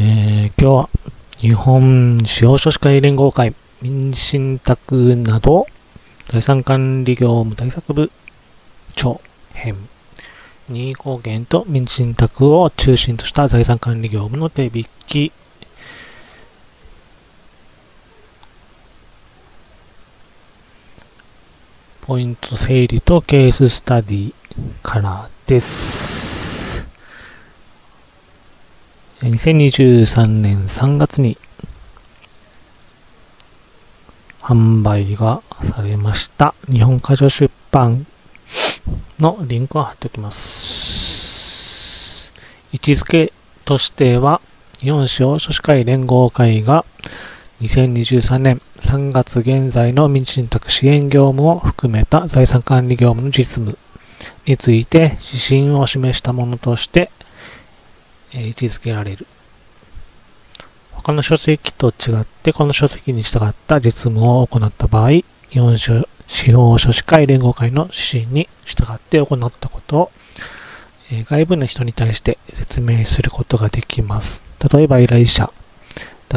えー、今日は日本司法書士会連合会民信託など財産管理業務対策部長編任意貢献と民信託を中心とした財産管理業務の手引きポイント整理とケーススタディからです。2023年3月に販売がされました日本箇所出版のリンクを貼っておきます。位置づけとしては日本司法書士会連合会が2023年3月現在の民信託支援業務を含めた財産管理業務の実務について指針を示したものとして、位置づけられる。他の書籍と違ってこの書籍に従った実務を行った場合、日本司法書士会連合会の指針に従って行ったことを、え外部の人に対して説明することができます。例えば依頼者、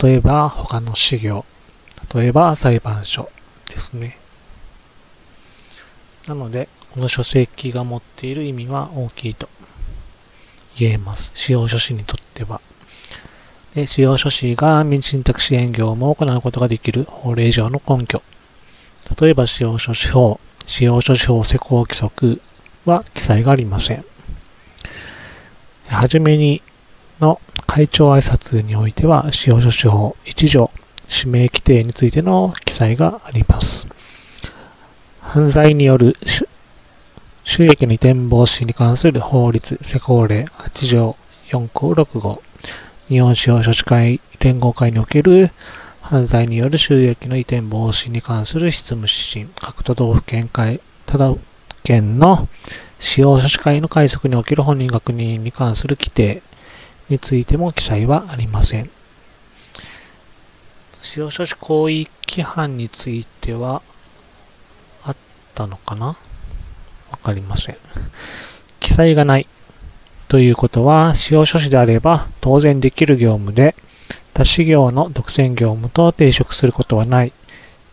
例えば他の事業、例えば裁判所ですね。なので、この書籍が持っている意味は大きいと言えます。司法書士にとっては。で司法書士が民事信託支援業務を行うことができる法令上の根拠。例えば司法書士法、司法書士法施行規則は記載がありません。はじめにの会長挨拶においては、司法書士法1条、指名規定についての記載があります。犯罪による収益の移転防止に関する法律施行令8条4項6号日本司法書士会連合会における犯罪による収益の移転防止に関する執務指針各都道府県会都道府県の司法書士会の解釈における本人確認に関する規定についても記載はありません司法書士行為規範についてはあったのかなわかりません。記載がないということは、司法書士であれば当然できる業務で、他事業の独占業務と抵触することはない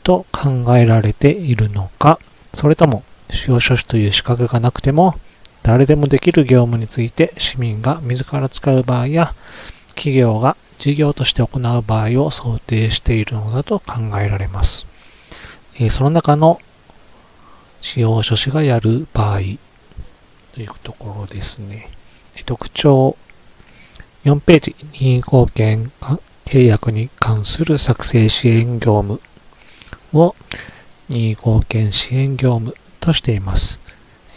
と考えられているのか、それとも司法書士という資格がなくても、誰でもできる業務について市民が自ら使う場合や、企業が事業として行う場合を想定しているのだと考えられます。その中の司法書士がやる場合というところですね。特徴4ページ、任意貢献契約に関する作成支援業務を任意貢献支援業務としています。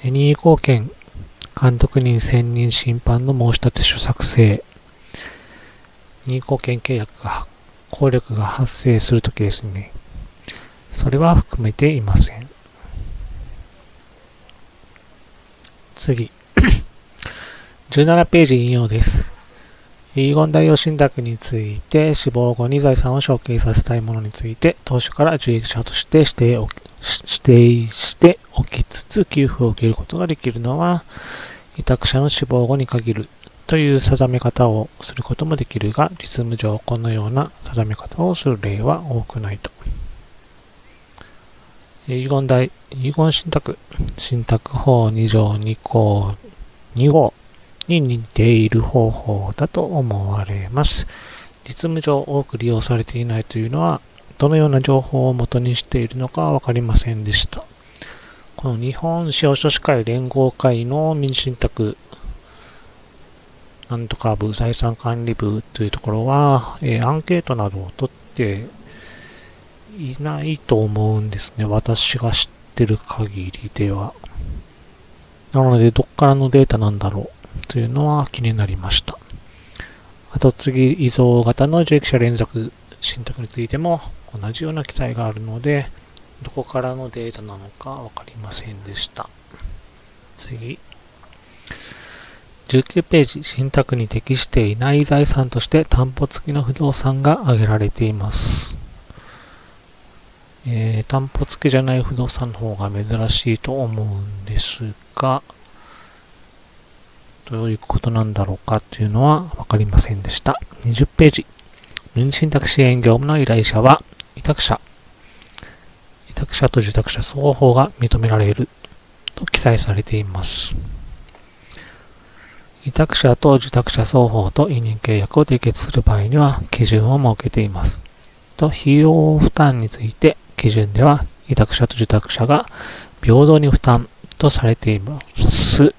任意貢献監督人選任審判の申し立て書作成任意貢献契約が効力が発生するときですね。それは含めていません。次。17ページ引用です。遺言代用信託について死亡後に財産を承継させたいものについて当初から受益者として指定を指定しておきつつ給付を受けることができるのは委託者の死亡後に限るという定め方をすることもできるが実務上このような定め方をする例は多くないと。遺言代、遺言信託、信託法2条2項2号に似ている方法だと思われます。実務上多く利用されていないというのは、どのような情報を元にしているのかはわかりませんでした。この日本司法書士会連合会の民信託なんとか部、財産管理部というところは、えーアンケートなどを取っていないと思うんですね。私が知ってる限りでは。なので、どっからのデータなんだろうというのは気になりました。あと次、依存型の受益者連続信託についても同じような記載があるので、どこからのデータなのかわかりませんでした。次。19ページ、信託に適していない財産として担保付きの不動産が挙げられています。えー担保付きじゃない不動産の方が珍しいと思うんですが、どういうことなんだろうかというのは分かりませんでした。20ページ。民信託支援業務の依頼者は、委託者。委託者と受託者双方が認められると記載されています。委託者と受託者双方と委任契約を締結する場合には基準を設けています。と、費用負担について基準では委託者と受託者が平等に負担とされています。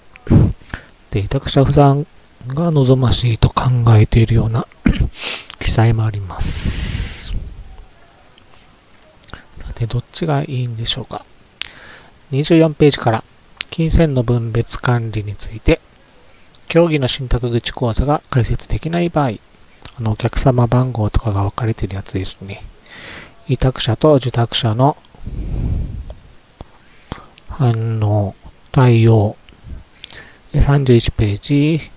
で、委託者負担が望ましいと考えているような 記載もあります。さて、どっちがいいんでしょうか。24ページから、金銭の分別管理について、競技の信託口口座が開設できない場合、あの、お客様番号とかが分かれてるやつですね。委託者と受託者の反応、対応。31ページ、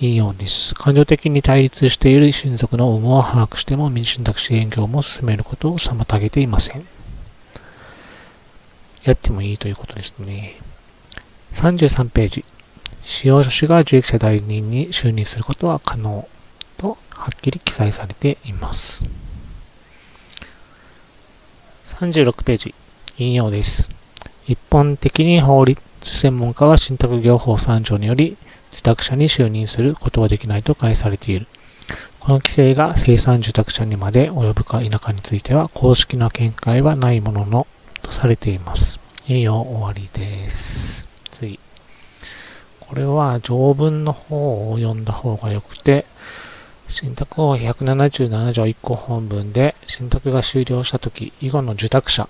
引用です。感情的に対立している親族の有無を把握しても民信託支援業務を進めることを妨げていません。やってもいいということですね。33ページ。使用者が受益者代理人に就任することは可能とはっきり記載されています。36ページ。引用です。一般的に法律専門家は信託業法3条により、受託者に就任することはできないと返されている。この規制が生産受託者にまで及ぶか否かについては公式な見解はないもののとされています。引用終わりです。次。これは条文の方を読んだ方がよくて、信託法177条1項本文で信託が終了したとき以後の受託者。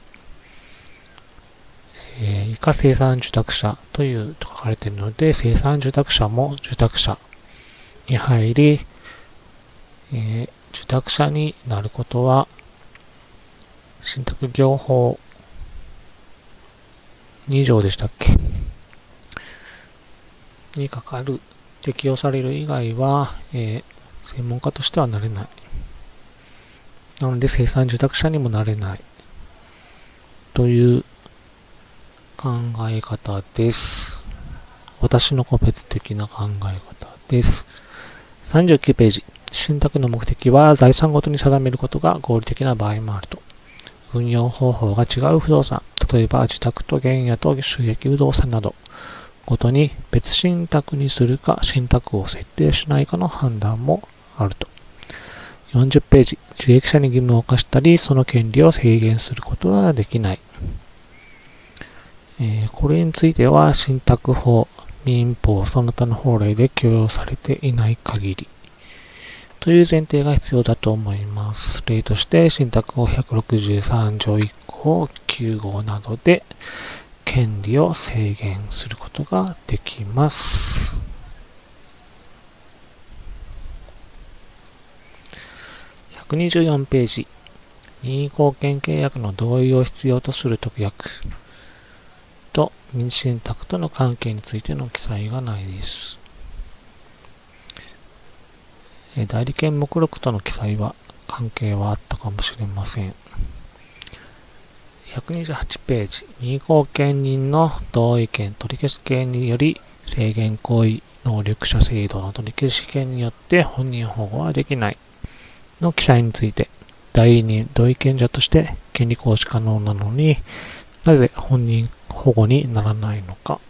えー、以下生産受託者というと書かれているので、生産受託者も受託者に入り、えー、受託者になることは、信託業法2条でしたっけ？にかかる、適用される以外は、えー、専門家としてはなれない。なので生産受託者にもなれない。という考え方です。私の個別的な考え方です。39ページ。信託の目的は財産ごとに定めることが合理的な場合もあると。運用方法が違う不動産、例えば自宅と原野と収益不動産など、ごとに別信託にするか信託を設定しないかの判断もあると。40ページ。受益者に義務を課したり、その権利を制限することはできない。えー、これについては信託法、民法、その他の法令で許容されていない限りという前提が必要だと思います。例として信託法163条1項9号などで権利を制限することができます。124ページ任意貢献契約の同意を必要とする特約と民信託との関係についての記載がないです。代理権目録との記載は関係はあったかもしれません。128ページ、任意後見人の同意権取り消し権により制限行為能力者制度の取り消し権によって本人保護はできないの記載について代理人同意権者として権利行使可能なのになぜ本人保護にならないのか、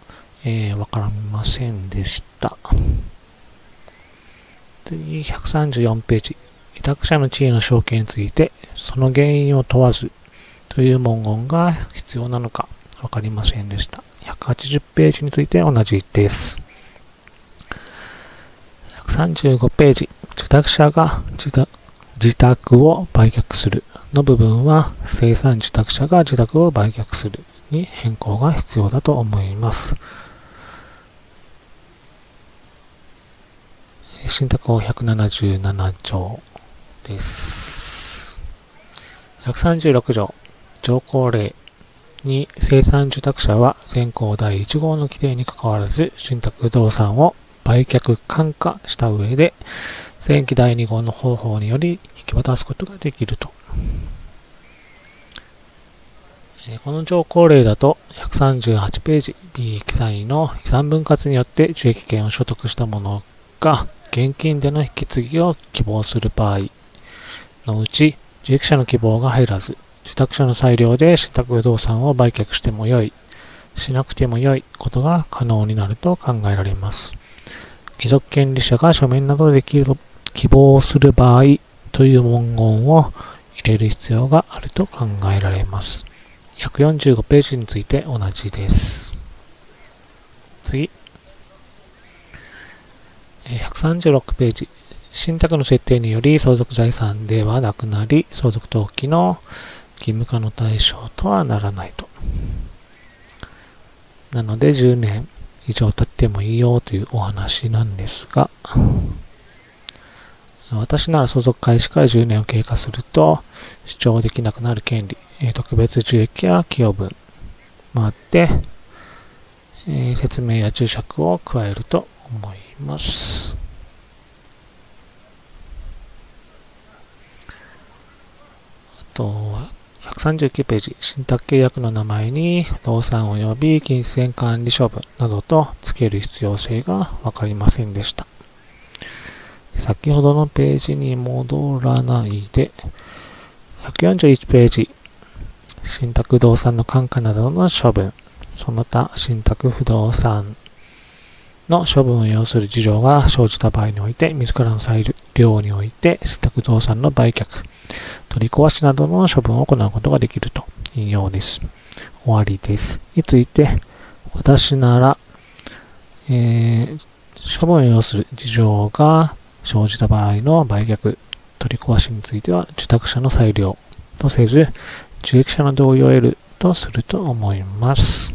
えー、わかりませんでした。次、134ページ。委託者の地位の承継について、その原因を問わずという文言が必要なのかわかりませんでした。180ページについて同じです。135ページ。受託者が自宅を売却するの部分は、生産受託者が自宅を売却するに変更が必要だと思います。信託法177条です。136条、条項例に生産受託者は先行第1号の規定にかかわらず信託不動産を売却換価した上で前期第2号の方法により引き渡すことができると。この条項例だと138ページ B 記載の遺産分割によって受益権を所得したものが現金での引き継ぎを希望する場合のうち、受益者の希望が入らず、受託者の裁量で信託不動産を売却してもよい、しなくてもよいことが可能になると考えられます。帰属権利者が書面などで希望する場合という文言を入れる必要があると考えられます。145ページについて同じです。次。136ページ。信託の設定により相続財産ではなくなり、相続登記の義務化の対象とはならないと。なので10年以上経ってもいいよというお話なんですが、私なら相続開始から10年を経過すると主張できなくなる権利、特別受益や寄与分もあって、え説明や注釈を加えると思います。あとは、139ページ、信託契約の名前に不動産及び金銭管理処分などと付ける必要性が分かりませんでした。先ほどのページに戻らないで、141ページ、信託不動産の管下などの処分、その他信託不動産の処分を要する事情が生じた場合において、自らの裁量において信託不動産の売却、取り壊しなどの処分を行うことができると引用です。終わりです。について、私なら、えー、処分を要する事情が生じた場合の売却、取り壊しについては、受託者の裁量とせず、受益者の同意を得るとすると思います。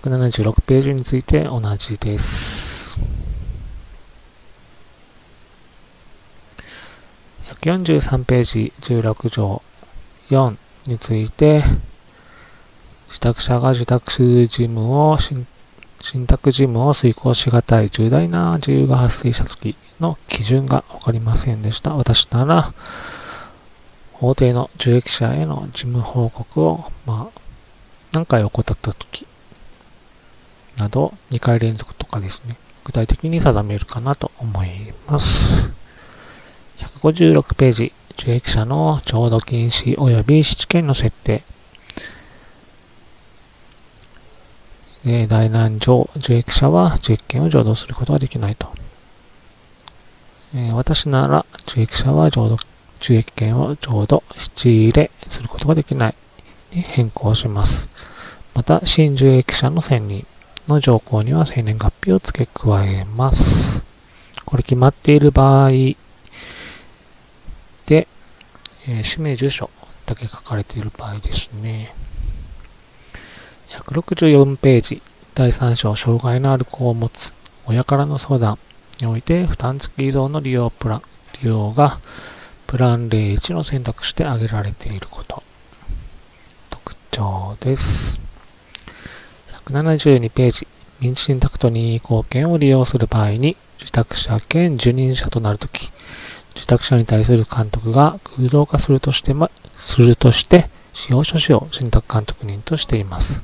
176ページについて同じです。43ページ16条4について、受託者が受託事務を信託事務を遂行しがたい重大な自由が発生したときの基準が分かりませんでした。私なら、法定の受益者への事務報告を、まあ、何回怠ったときなど、2回連続とかですね、具体的に定めるかなと思います。156ページ、受益者の浄土禁止及び質権の設定。え大難上、受益者は受益権を浄土することができないと。え私なら、受益者は浄土受益権を浄土、質入れすることができないに変更します。また、新受益者の選任の条項には生年月日を付け加えます。これ決まっている場合で、えー、氏名住所だけ書かれている場合ですね。164ページ、第3章、障害のある子を持つ親からの相談において、負担付き移動の利用プラン、利用がプラン例1の選択して挙げられていること。特徴です。172ページ。民事信託と任意貢献を利用する場合に、受託者兼受任者となるとき、受託者に対する監督が空洞化するとしてま、するとして、使用書士を信託監督人としています。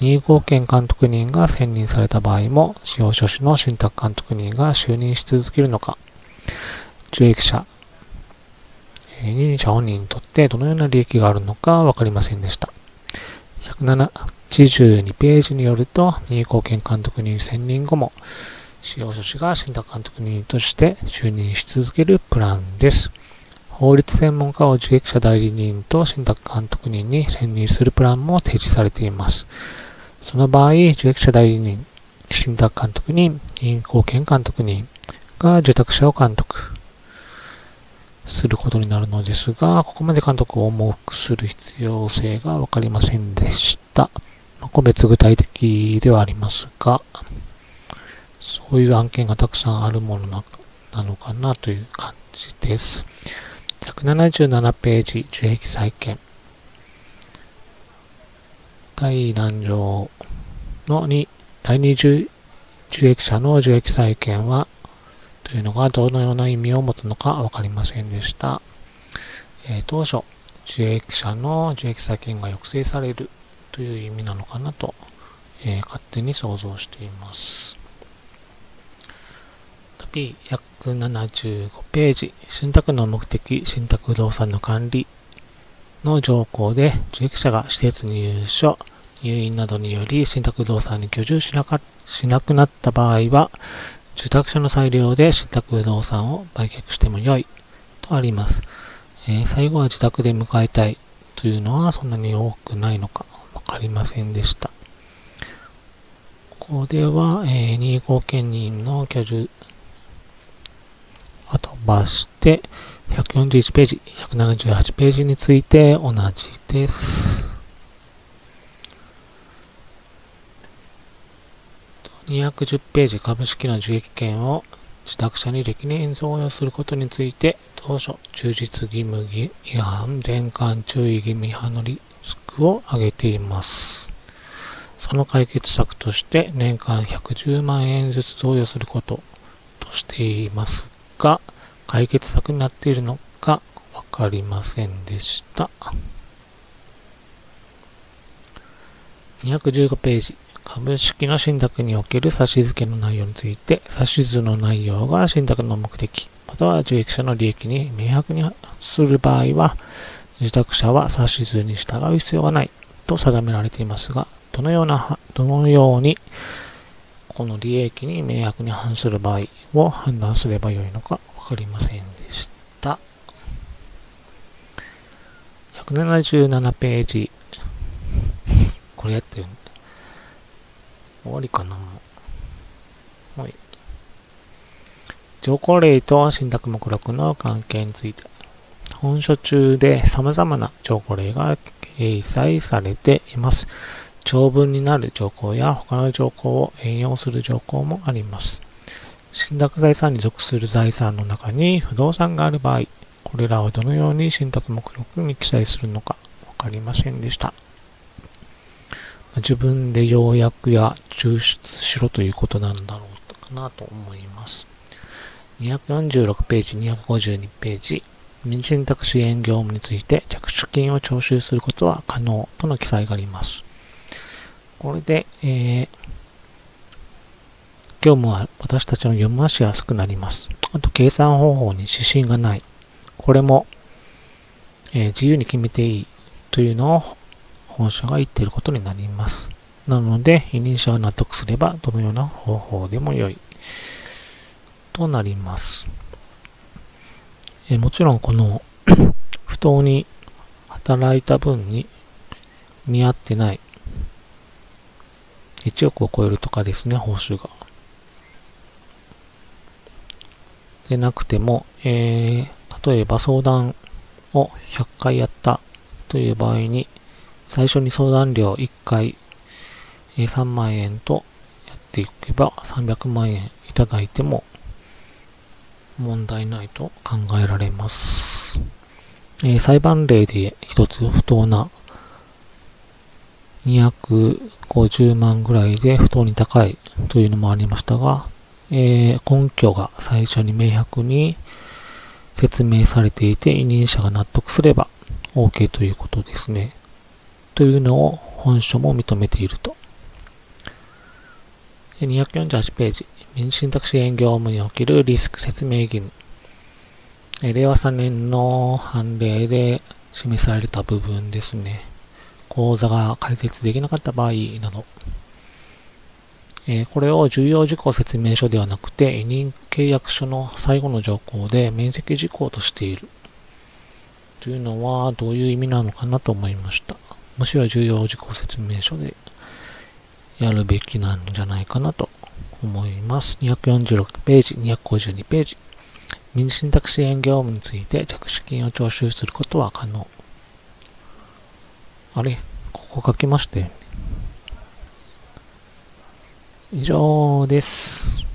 任意貢献監督人が選任された場合も、使用書士の信託監督人が就任し続けるのか、受益者、任意者本人にとってどのような利益があるのか分かりませんでした。1782ページによると、任意貢献監督人選任後も、使用書士が信託監督人として就任し続けるプランです。法律専門家を受益者代理人と信託監督人に選任するプランも提示されています。その場合、受益者代理人、信託監督人、任意貢献監督人が受託者を監督することになるのですが、ここまで監督を重くする必要性がわかりませんでした。個別具体的ではありますが、そういう案件がたくさんあるものなのかなという感じです。177ページ、受益債権。第何条の2、第二受益者の受益債権は、というのがどのような意味を持つのかわかりませんでした。えー、当初、受益者の受益債権が抑制されるという意味なのかなと、えー、勝手に想像しています。P175 ページ、信託の目的、信託不動産の管理の条項で、受益者が施設入所、入院などにより信託不動産に居住しなかしなくなった場合は、住宅者の裁量で信託不動産を売却してもよいとあります。えー、最後は自宅で迎えたいというのはそんなに多くないのかわかりませんでした。ここでは、えー、2号権人の居住飛ばして、141ページ、178ページについて同じです。210ページ株式の受益権を自宅者に歴年贈与することについて当初充実義務違反伝管注意義務違反のリスクを挙げていますその解決策として年間110万円ずつ贈与することとしていますが解決策になっているのかわかりませんでした。215ページ。株式の信託における指付けの内容について、指図の内容が信託の目的、または受益者の利益に明白にする場合は、受託者は指図に従う必要がないと定められていますが、どのような、どのようにこの利益に明白に反する場合を判断すればよいのかわかりませんでした。177ページ。これやってる終わりかなはい。条項例と信託目録の関係について。本書中で様々な条項例が掲載されています。長文になる条項や他の条項を援用する条項もあります。信託財産に属する財産の中に不動産がある場合、これらをどのように信託目録に記載するのかわかりませんでした。自分で要約や抽出しろということなんだろうかなと思います。246ページ、252ページ、民信託支援業務について着手金を徴収することは可能との記載があります。これで、えー、業務は私たちの読みしやすくなります。あと、計算方法に指針がない。これも、えー、自由に決めていいというのを本社が言っていることになります。なので、委任者が納得すれば、どのような方法でも良い。となります。えもちろん、この 不当に働いた分に見合ってない。1億を超えるとかですね、報酬が。でなくても、えー、例えば相談を100回やったという場合に、最初に相談料1回え3万円とやっていけば300万円いただいても問題ないと考えられます。えー、裁判例で一つ不当な250万ぐらいで不当に高いというのもありましたが、えー、根拠が最初に明白に説明されていて委任者が納得すれば OK ということですね。というのを本書も認めていると。248ページ、民主信託支援業務におけるリスク説明義務。令和3年の判例で示された部分ですね。講座が開設できなかった場合など。えこれを重要事項説明書ではなくて、委任契約書の最後の条項で面積事項としている。というのはどういう意味なのかなと思いました。むしろ重要事項説明書でやるべきなんじゃないかなと思います。246ページ、252ページ。民事信託支援業務について着手金を徴収することは可能。あれ？ここ書きましたよね。以上です。